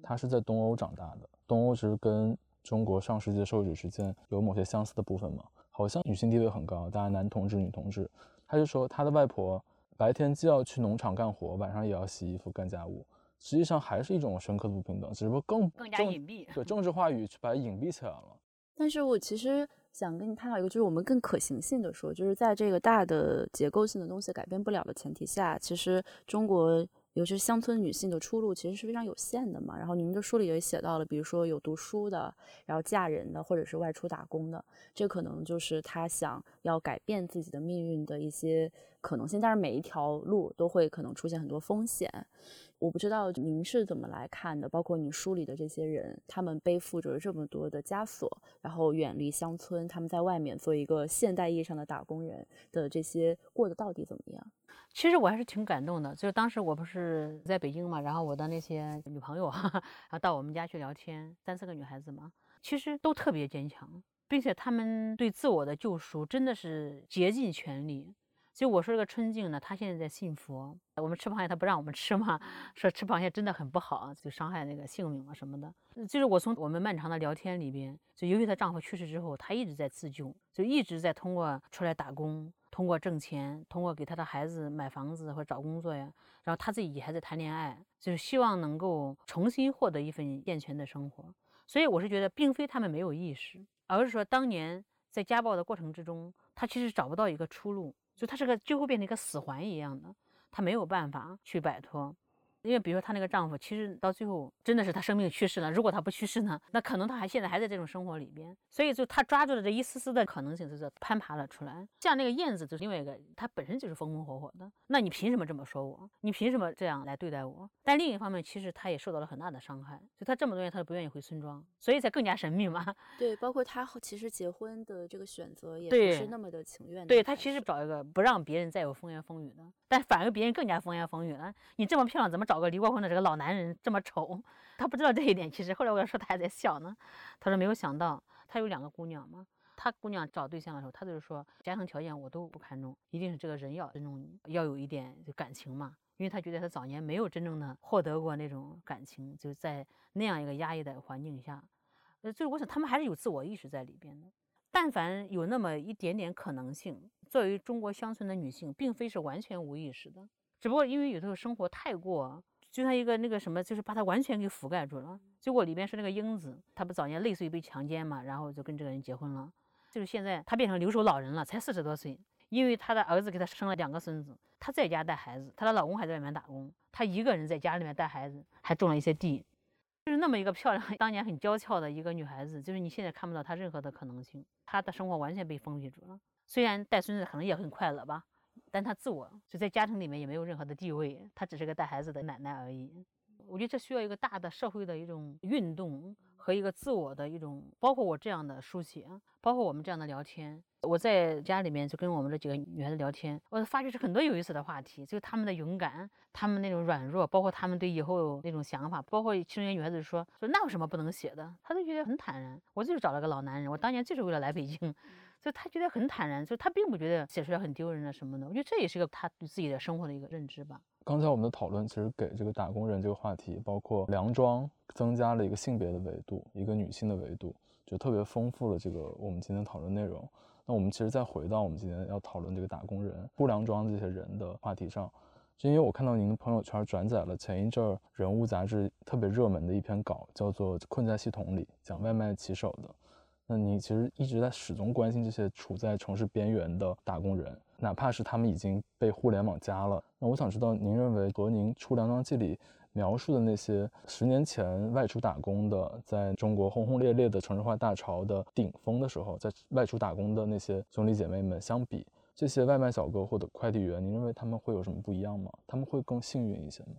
她是在东欧长大的，东欧其实跟中国上世纪的社会主义之间有某些相似的部分嘛，好像女性地位很高，大家男同志、女同志。他就说他的外婆白天既要去农场干活，晚上也要洗衣服、干家务。实际上还是一种深刻的不平等，只不过更更加隐蔽，对政治话语去把它隐蔽起来了。但是我其实想跟你探讨一个，就是我们更可行性的说，就是在这个大的结构性的东西改变不了的前提下，其实中国。尤其是乡村女性的出路其实是非常有限的嘛。然后您的书里也写到了，比如说有读书的，然后嫁人的，或者是外出打工的，这可能就是她想要改变自己的命运的一些可能性。但是每一条路都会可能出现很多风险。我不知道您是怎么来看的，包括你书里的这些人，他们背负着这么多的枷锁，然后远离乡村，他们在外面做一个现代意义上的打工人的这些过得到底怎么样？其实我还是挺感动的，就是当时我不是在北京嘛，然后我的那些女朋友，然后到我们家去聊天，三四个女孩子嘛，其实都特别坚强，并且她们对自我的救赎真的是竭尽全力。所以我说这个春静呢，她现在在信佛，我们吃螃蟹她不让我们吃嘛，说吃螃蟹真的很不好，就伤害那个性命嘛什么的。就是我从我们漫长的聊天里边，就由于她丈夫去世之后，她一直在自救，就一直在通过出来打工。通过挣钱，通过给她的孩子买房子或者找工作呀，然后她自己还在谈恋爱，就是希望能够重新获得一份健全的生活。所以我是觉得，并非他们没有意识，而是说当年在家暴的过程之中，她其实找不到一个出路，就他这个几乎变成一个死环一样的，他没有办法去摆脱。因为比如说她那个丈夫，其实到最后真的是她生命去世了。如果她不去世呢，那可能她还现在还在这种生活里边。所以就她抓住了这一丝丝的可能性，就是攀爬了出来。像那个燕子，就是另外一个，她本身就是风风火火的。那你凭什么这么说我？你凭什么这样来对待我？但另一方面，其实她也受到了很大的伤害。就她这么多年，她都不愿意回村庄，所以才更加神秘嘛。对，包括她其实结婚的这个选择也不是那么的情愿。对她其实找一个不让别人再有风言风语的，但反而别人更加风言风语了。你这么漂亮，怎么找？找个离过婚的这个老男人这么丑，他不知道这一点。其实后来我要说，他还在笑呢。他说没有想到，他有两个姑娘嘛。他姑娘找对象的时候，他就是说家庭条件我都不看重，一定是这个人要尊重你，要有一点就感情嘛。因为他觉得他早年没有真正的获得过那种感情，就在那样一个压抑的环境下。呃，就是我想他们还是有自我意识在里边的。但凡有那么一点点可能性，作为中国乡村的女性，并非是完全无意识的。只不过因为有时候生活太过，就像一个那个什么，就是把它完全给覆盖住了。结果里边是那个英子，她不早年类似于被强奸嘛，然后就跟这个人结婚了。就是现在她变成留守老人了，才四十多岁，因为她的儿子给她生了两个孙子，她在家带孩子，她的老公还在外面打工，她一个人在家里面带孩子，还种了一些地，就是那么一个漂亮、当年很娇俏的一个女孩子，就是你现在看不到她任何的可能性，她的生活完全被封闭住了。虽然带孙子可能也很快乐吧，但她自我就在家庭里面也没有任何的地位，她只是个带孩子的奶奶而已。我觉得这需要一个大的社会的一种运动和一个自我的一种，包括我这样的书写，包括我们这样的聊天。我在家里面就跟我们这几个女孩子聊天，我发觉是很多有意思的话题，就是她们的勇敢，她们那种软弱，包括她们对以后那种想法，包括其中一些女孩子说说那有什么不能写的，她都觉得很坦然。我就是找了个老男人，我当年就是为了来北京，就他觉得很坦然，就他并不觉得写出来很丢人啊什么的。我觉得这也是个他对自己的生活的一个认知吧。刚才我们的讨论其实给这个打工人这个话题，包括梁庄，增加了一个性别的维度，一个女性的维度，就特别丰富了这个我们今天讨论内容。那我们其实再回到我们今天要讨论这个打工人、不良庄这些人的话题上，就因为我看到您的朋友圈转载了前一阵儿人物杂志特别热门的一篇稿，叫做《困在系统里》，讲外卖骑手的。那你其实一直在始终关心这些处在城市边缘的打工人。哪怕是他们已经被互联网加了，那我想知道，您认为和您《出梁庄记》里描述的那些十年前外出打工的，在中国轰轰烈烈的城市化大潮的顶峰的时候，在外出打工的那些兄弟姐妹们相比，这些外卖小哥或者快递员，您认为他们会有什么不一样吗？他们会更幸运一些吗？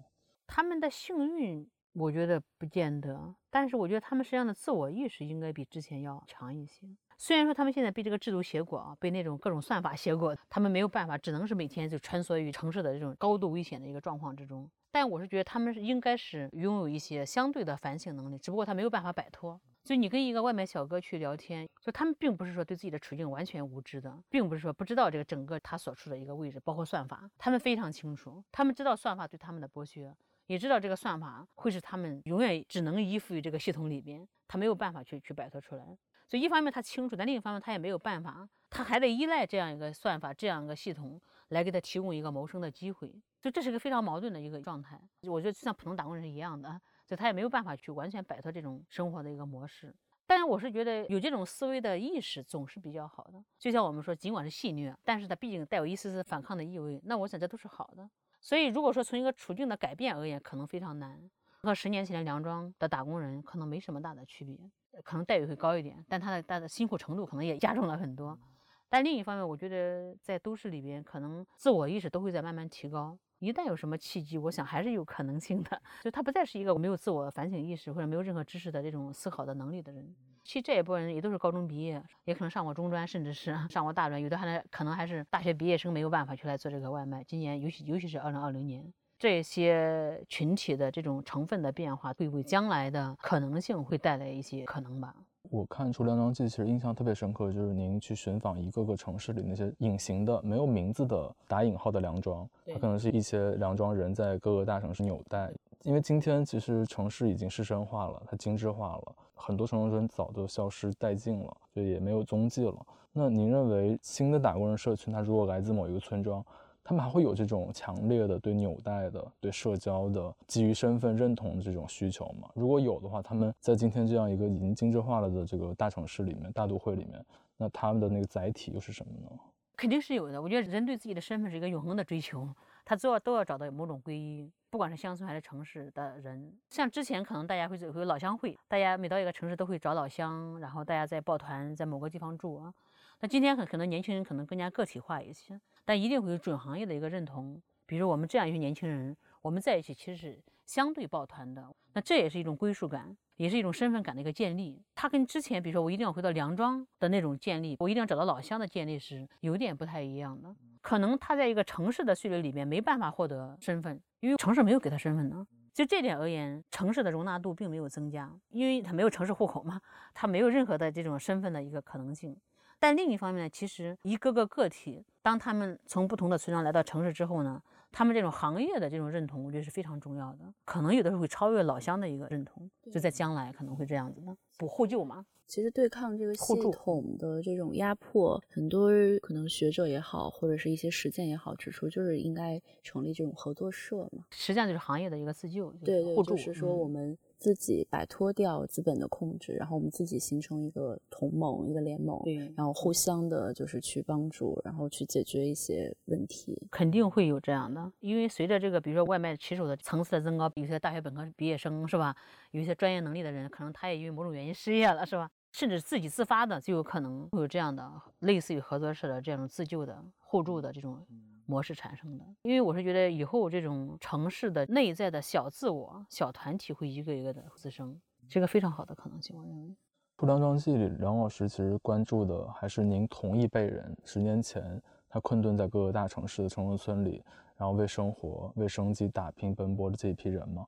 他们的幸运，我觉得不见得，但是我觉得他们实际上的自我意识应该比之前要强一些。虽然说他们现在被这个制度挟裹啊，被那种各种算法挟裹，他们没有办法，只能是每天就穿梭于城市的这种高度危险的一个状况之中。但我是觉得他们是应该是拥有一些相对的反省能力，只不过他没有办法摆脱。就你跟一个外卖小哥去聊天，就他们并不是说对自己的处境完全无知的，并不是说不知道这个整个他所处的一个位置，包括算法，他们非常清楚，他们知道算法对他们的剥削，也知道这个算法会使他们永远只能依附于这个系统里边，他没有办法去去摆脱出来。所以一方面他清楚，但另一方面他也没有办法，他还得依赖这样一个算法、这样一个系统来给他提供一个谋生的机会。就这是个非常矛盾的一个状态。我觉得就像普通打工人是一样的，所以他也没有办法去完全摆脱这种生活的一个模式。当然，我是觉得有这种思维的意识总是比较好的。就像我们说，尽管是戏虐，但是它毕竟带有一丝丝反抗的意味。那我想这都是好的。所以如果说从一个处境的改变而言，可能非常难，和十年前的梁庄的打工人可能没什么大的区别。可能待遇会高一点，但他的他的辛苦程度可能也加重了很多。但另一方面，我觉得在都市里边，可能自我意识都会在慢慢提高。一旦有什么契机，我想还是有可能性的。就他不再是一个没有自我反省意识或者没有任何知识的这种思考的能力的人。其实这一部分人也都是高中毕业，也可能上过中专，甚至是上过大专，有的还可能还是大学毕业生，没有办法去来做这个外卖。今年尤其尤其是二零二零年。这些群体的这种成分的变化，会为将来的可能性会带来一些可能吧。我看出《梁庄记》其实印象特别深刻，就是您去寻访一个个城市里那些隐形的、没有名字的打引号的梁庄，它可能是一些梁庄人在各个大城市纽带。因为今天其实城市已经市深化了，它精致化了，很多城中村早就消失殆尽了，就也没有踪迹了。那您认为新的打工人社群，它如果来自某一个村庄？他们还会有这种强烈的对纽带的、对社交的、基于身份认同的这种需求吗？如果有的话，他们在今天这样一个已经精致化了的这个大城市里面、大都会里面，那他们的那个载体又是什么呢？肯定是有的。我觉得人对自己的身份是一个永恒的追求，他都要都要找到某种归因，不管是乡村还是城市的人。像之前可能大家会会有老乡会，大家每到一个城市都会找老乡，然后大家在抱团在某个地方住啊。那今天可可能年轻人可能更加个体化一些。但一定会有准行业的一个认同，比如我们这样一群年轻人，我们在一起其实是相对抱团的，那这也是一种归属感，也是一种身份感的一个建立。它跟之前，比如说我一定要回到梁庄的那种建立，我一定要找到老乡的建立是有点不太一样的。可能他在一个城市的岁月里面没办法获得身份，因为城市没有给他身份呢。就这点而言，城市的容纳度并没有增加，因为他没有城市户口嘛，他没有任何的这种身份的一个可能性。但另一方面呢，其实一个个个体，当他们从不同的村庄来到城市之后呢，他们这种行业的这种认同，我觉得是非常重要的。可能有的时候会超越老乡的一个认同，就在将来可能会这样子的，补互救嘛。其实对抗这个系统的这种压迫，很多可能学者也好，或者是一些实践也好，指出就是应该成立这种合作社嘛。实际上就是行业的一个自救，对对，就是说我们自己摆脱掉资本的控制，然后我们自己形成一个同盟、一个联盟，对然后互相的就是去帮助，然后去解决一些问题。肯定会有这样的，因为随着这个，比如说外卖骑手的层次的增高，有些大学本科毕业生是吧？有一些专业能力的人，可能他也因为某种原因失业了，是吧？甚至自己自发的，就有可能会有这样的类似于合作社的这种自救的互助的这种模式产生的。因为我是觉得以后这种城市的内在的小自我、小团体会一个一个的滋生，是个非常好的可能性，我认为。《出梁庄记》里，梁老师其实关注的还是您同一辈人，十年前他困顿在各个大城市的城中村里，然后为生活、为生计打拼奔波的这一批人嘛。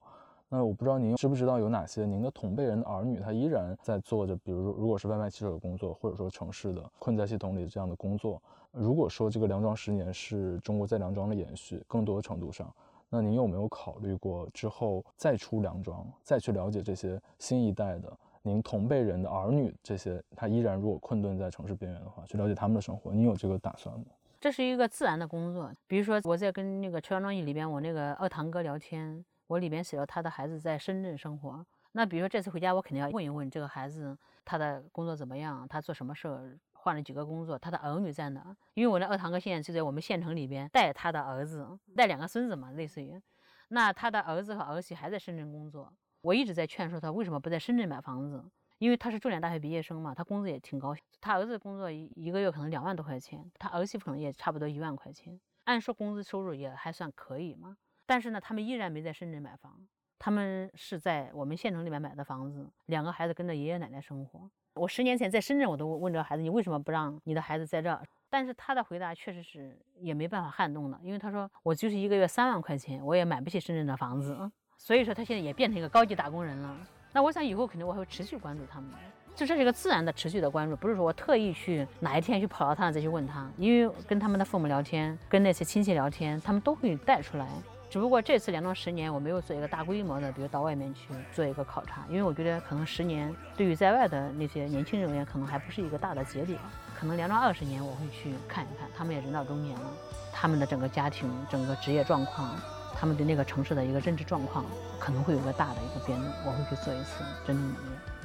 那我不知道您知不知道有哪些您的同辈人的儿女，他依然在做着，比如说如果是外卖骑手的工作，或者说城市的困在系统里的这样的工作。如果说这个梁庄十年是中国在梁庄的延续，更多程度上，那您有没有考虑过之后再出梁庄，再去了解这些新一代的您同辈人的儿女，这些他依然如果困顿在城市边缘的话，去了解他们的生活，你有这个打算吗？这是一个自然的工作。比如说我在跟那个《秋阳庄记》里边，我那个二堂哥聊天。我里边写了他的孩子在深圳生活。那比如说这次回家，我肯定要问一问这个孩子他的工作怎么样，他做什么事儿，换了几个工作，他的儿女在哪？因为我的二堂哥现在就在我们县城里边带他的儿子，带两个孙子嘛，类似于。那他的儿子和儿媳还在深圳工作。我一直在劝说他为什么不在深圳买房子，因为他是重点大学毕业生嘛，他工资也挺高。他儿子工作一一个月可能两万多块钱，他儿媳妇可能也差不多一万块钱，按说工资收入也还算可以嘛。但是呢，他们依然没在深圳买房，他们是在我们县城里面买的房子，两个孩子跟着爷爷奶奶生活。我十年前在深圳，我都问这个孩子，你为什么不让你的孩子在这儿？但是他的回答确实是也没办法撼动的，因为他说我就是一个月三万块钱，我也买不起深圳的房子。所以说他现在也变成一个高级打工人了。那我想以后肯定我还会持续关注他们，就这是一个自然的持续的关注，不是说我特意去哪一天去跑到他那再去问他，因为跟他们的父母聊天，跟那些亲戚聊天，他们都会带出来。只不过这次连庄十年，我没有做一个大规模的，比如到外面去做一个考察，因为我觉得可能十年对于在外的那些年轻人而言，可能还不是一个大的节点。可能连庄二十年，我会去看一看，他们也人到中年了，他们的整个家庭、整个职业状况，他们对那个城市的一个认知状况，可能会有一个大的一个变动，我会去做一次真正的、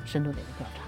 深度的一个调查。